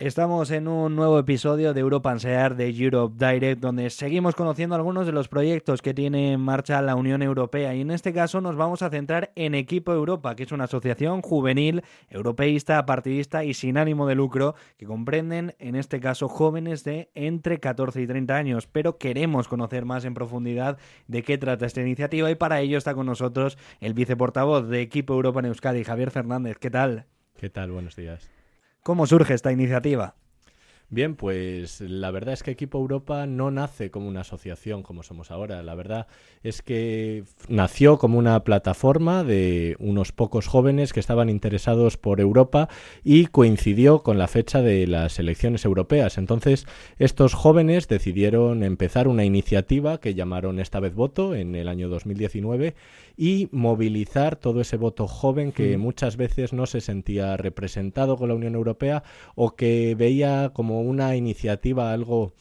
Estamos en un nuevo episodio de Europe Sear de Europe Direct, donde seguimos conociendo algunos de los proyectos que tiene en marcha la Unión Europea. Y en este caso nos vamos a centrar en Equipo Europa, que es una asociación juvenil, europeísta, partidista y sin ánimo de lucro, que comprenden, en este caso, jóvenes de entre 14 y 30 años. Pero queremos conocer más en profundidad de qué trata esta iniciativa y para ello está con nosotros el viceportavoz de Equipo Europa en Euskadi, Javier Fernández. ¿Qué tal? ¿Qué tal? Buenos días. ¿Cómo surge esta iniciativa? Bien, pues la verdad es que Equipo Europa no nace como una asociación como somos ahora. La verdad es que nació como una plataforma de unos pocos jóvenes que estaban interesados por Europa y coincidió con la fecha de las elecciones europeas. Entonces, estos jóvenes decidieron empezar una iniciativa que llamaron esta vez voto en el año 2019 y movilizar todo ese voto joven que mm. muchas veces no se sentía representado con la Unión Europea o que veía como una iniciativa algo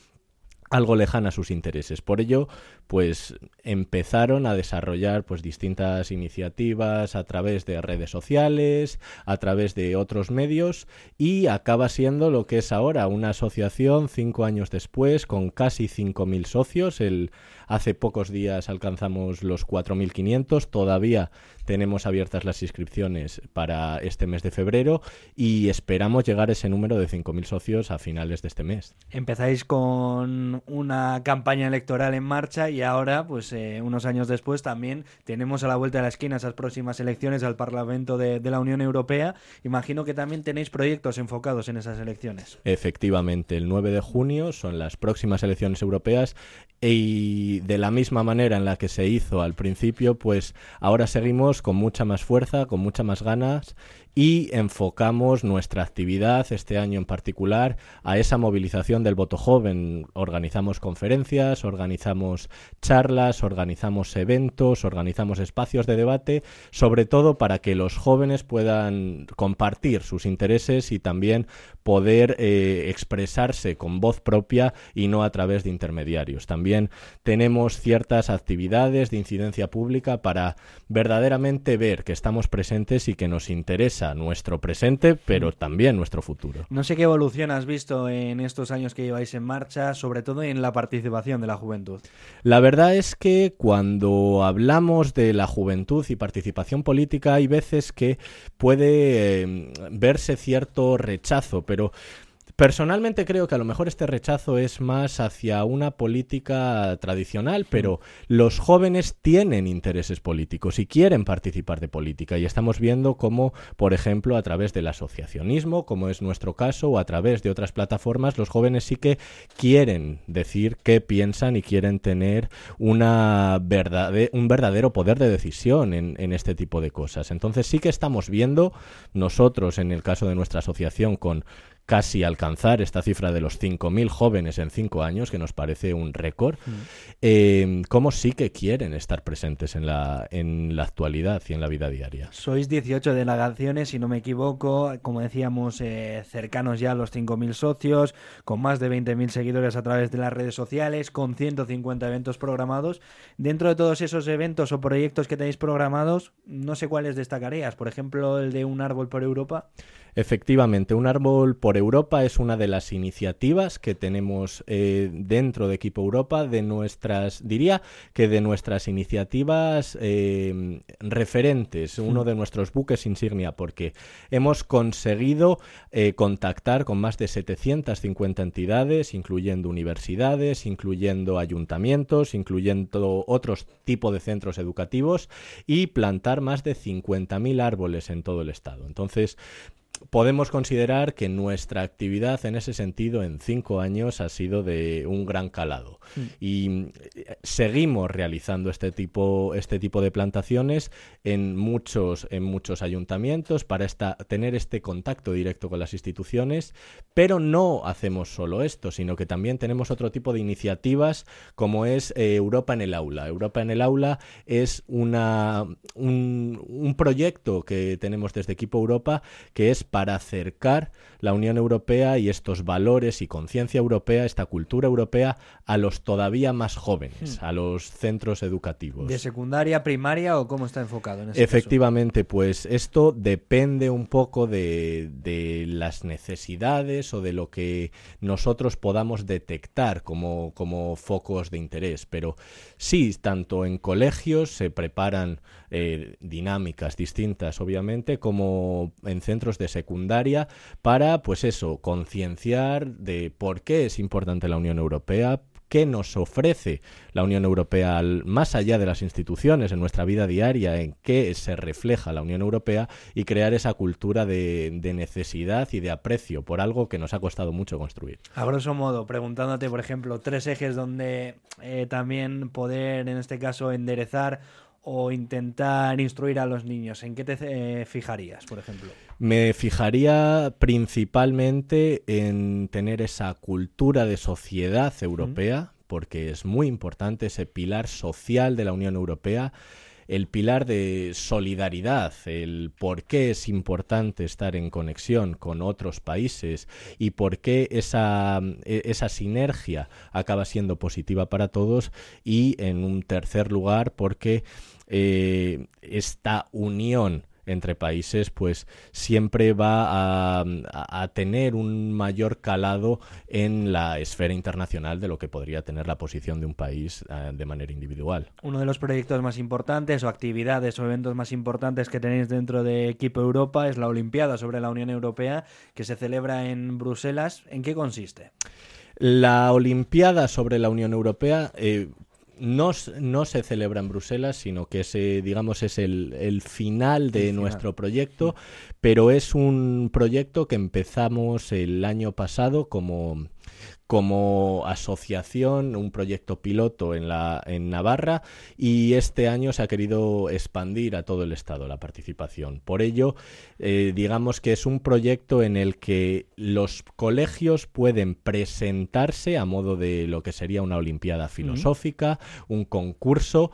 algo lejana a sus intereses. Por ello, pues empezaron a desarrollar pues distintas iniciativas a través de redes sociales, a través de otros medios y acaba siendo lo que es ahora una asociación cinco años después con casi 5.000 socios. El, hace pocos días alcanzamos los 4.500, todavía tenemos abiertas las inscripciones para este mes de febrero y esperamos llegar a ese número de 5.000 socios a finales de este mes. Empezáis con una campaña electoral en marcha y ahora, pues eh, unos años después, también tenemos a la vuelta de la esquina esas próximas elecciones al Parlamento de, de la Unión Europea. Imagino que también tenéis proyectos enfocados en esas elecciones. Efectivamente, el 9 de junio son las próximas elecciones europeas y de la misma manera en la que se hizo al principio, pues ahora seguimos con mucha más fuerza, con muchas más ganas y enfocamos nuestra actividad este año en particular a esa movilización del voto joven. Organizamos conferencias, organizamos charlas, organizamos eventos, organizamos espacios de debate, sobre todo para que los jóvenes puedan compartir sus intereses y también poder eh, expresarse con voz propia y no a través de intermediarios. También tenemos ciertas actividades de incidencia pública para verdaderamente ver que estamos presentes y que nos interesa nuestro presente, pero también nuestro futuro. No sé qué evolución has visto en estos años que lleváis en marcha, sobre todo en la participación de la juventud. La verdad es que cuando hablamos de la juventud y participación política hay veces que puede eh, verse cierto rechazo, pero Personalmente creo que a lo mejor este rechazo es más hacia una política tradicional, pero los jóvenes tienen intereses políticos y quieren participar de política y estamos viendo cómo, por ejemplo, a través del asociacionismo, como es nuestro caso, o a través de otras plataformas, los jóvenes sí que quieren decir qué piensan y quieren tener una un verdadero poder de decisión en, en este tipo de cosas. Entonces sí que estamos viendo nosotros, en el caso de nuestra asociación, con casi alcanzar esta cifra de los 5.000 jóvenes en 5 años, que nos parece un récord, mm. eh, ¿cómo sí que quieren estar presentes en la, en la actualidad y en la vida diaria? Sois 18 delegaciones, si no me equivoco, como decíamos, eh, cercanos ya a los 5.000 socios, con más de 20.000 seguidores a través de las redes sociales, con 150 eventos programados. Dentro de todos esos eventos o proyectos que tenéis programados, no sé cuáles destacarías. Por ejemplo, el de un árbol por Europa. Efectivamente, un árbol por Europa es una de las iniciativas que tenemos eh, dentro de Equipo Europa, de nuestras, diría que de nuestras iniciativas eh, referentes, uno de nuestros buques insignia, porque hemos conseguido eh, contactar con más de 750 entidades, incluyendo universidades, incluyendo ayuntamientos, incluyendo otros tipos de centros educativos y plantar más de 50.000 árboles en todo el estado. Entonces, podemos considerar que nuestra actividad en ese sentido en cinco años ha sido de un gran calado mm. y eh, seguimos realizando este tipo este tipo de plantaciones en muchos en muchos ayuntamientos para esta, tener este contacto directo con las instituciones pero no hacemos solo esto sino que también tenemos otro tipo de iniciativas como es eh, Europa en el aula Europa en el aula es una un, un proyecto que tenemos desde Equipo Europa que es para acercar la Unión Europea y estos valores y conciencia europea, esta cultura europea, a los todavía más jóvenes, hmm. a los centros educativos. ¿De secundaria, primaria o cómo está enfocado? En ese Efectivamente, pues esto depende un poco de, de, las necesidades o de lo que nosotros podamos detectar como, como focos de interés. Pero sí, tanto en colegios se preparan eh, dinámicas distintas, obviamente, como en centros de secundaria, para, pues eso, concienciar de por qué es importante la Unión Europea, qué nos ofrece la Unión Europea más allá de las instituciones en nuestra vida diaria, en qué se refleja la Unión Europea y crear esa cultura de, necesidad y de aprecio por algo que nos ha costado mucho construir. A grosso modo, preguntándote, por ejemplo, tres ejes donde eh, también poder, en este caso, enderezar o intentar instruir a los niños? ¿En qué te eh, fijarías, por ejemplo? Me fijaría principalmente en tener esa cultura de sociedad europea, porque es muy importante ese pilar social de la Unión Europea el pilar de solidaridad, el por qué es importante estar en conexión con otros países y por qué esa, e, esa sinergia acaba siendo positiva para todos y en un tercer lugar porque eh, esta unión entre países, pues siempre va a, tener un mayor calado en la esfera internacional de lo que podría tener la posición de un país eh, de manera individual. Uno de los proyectos más importantes o actividades o eventos más importantes que tenéis dentro de Equipo Europa es la Olimpiada sobre la Unión Europea que se celebra en Bruselas. ¿En qué consiste? La Olimpiada sobre la Unión Europea eh, no, no, se celebra en Bruselas, sino que ese, digamos, es el, final de nuestro proyecto, pero es un proyecto que empezamos el año pasado como como asociación, un proyecto piloto en, la, en Navarra y este año se ha querido expandir a todo el Estado la participación. Por ello, eh, digamos que es un proyecto en el que los colegios pueden presentarse a modo de lo que sería una Olimpiada filosófica, un concurso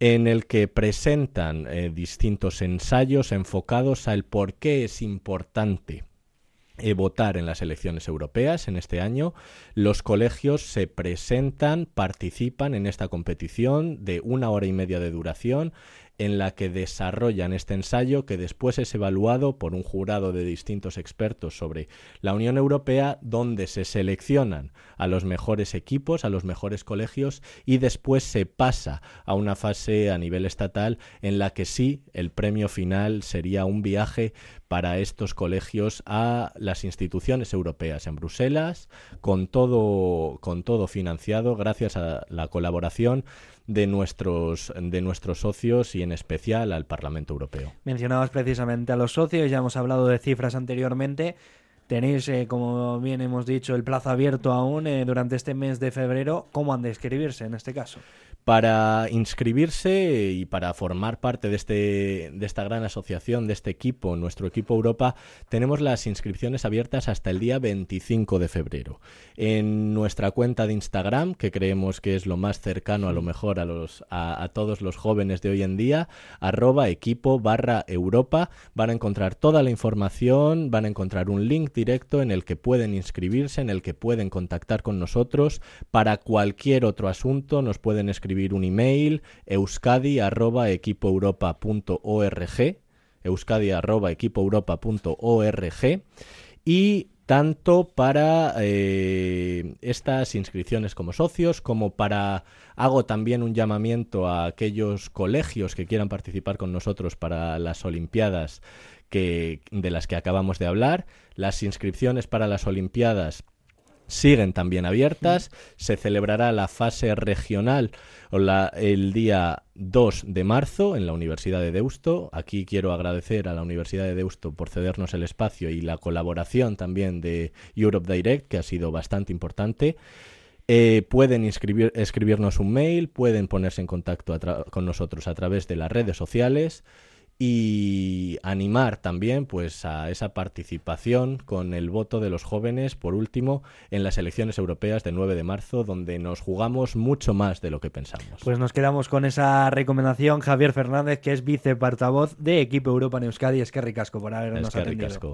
en el que presentan eh, distintos ensayos enfocados al por qué es importante eh, votar en las elecciones europeas en este año, los colegios se presentan, participan en esta competición de una hora y media de duración en la que desarrollan este ensayo que después es evaluado por un jurado de distintos expertos sobre la Unión Europea donde se seleccionan a los mejores equipos, a los mejores colegios y después se pasa a una fase a nivel estatal en la que sí el premio final sería un viaje para estos colegios a las instituciones europeas en Bruselas con todo con todo financiado gracias a la colaboración de nuestros, de nuestros socios y en especial al Parlamento Europeo. Mencionabas precisamente a los socios, ya hemos hablado de cifras anteriormente. Tenéis, eh, como bien hemos dicho, el plazo abierto aún eh, durante este mes de febrero. ¿Cómo han de escribirse en este caso? Para inscribirse y para formar parte de, este, de esta gran asociación, de este equipo, nuestro equipo Europa, tenemos las inscripciones abiertas hasta el día 25 de febrero. En nuestra cuenta de Instagram, que creemos que es lo más cercano a lo mejor a, los, a, todos los jóvenes de hoy en día, arroba equipo barra Europa, van a encontrar toda la información, van a encontrar un link directo en el que pueden inscribirse, en el que pueden contactar con nosotros. Para cualquier otro asunto nos pueden escribir un email euskadi@equipoeuropa.org euskadi@equipoeuropa.org y tanto para eh, estas inscripciones como socios, como para hago también un llamamiento a aquellos colegios que quieran participar con nosotros para las Olimpiadas que, de las que acabamos de hablar. Las inscripciones para las Olimpiadas siguen también abiertas. Se celebrará la fase regional el día 2 de marzo en la Universidad de Deusto. Aquí quiero agradecer a la Universidad de Deusto por cedernos el espacio y la colaboración también de Europe Direct, que ha sido bastante importante. Eh, pueden escribirnos un mail, pueden ponerse en contacto con nosotros a través de las redes sociales y animar también pues a esa participación con el voto de los jóvenes por último en las elecciones europeas del 9 de marzo donde nos jugamos mucho más de lo que pensamos. Pues nos quedamos con esa recomendación Javier Fernández que es viceportavoz de Equipo Europa en Euskadi es que ricasco por habernos atendido.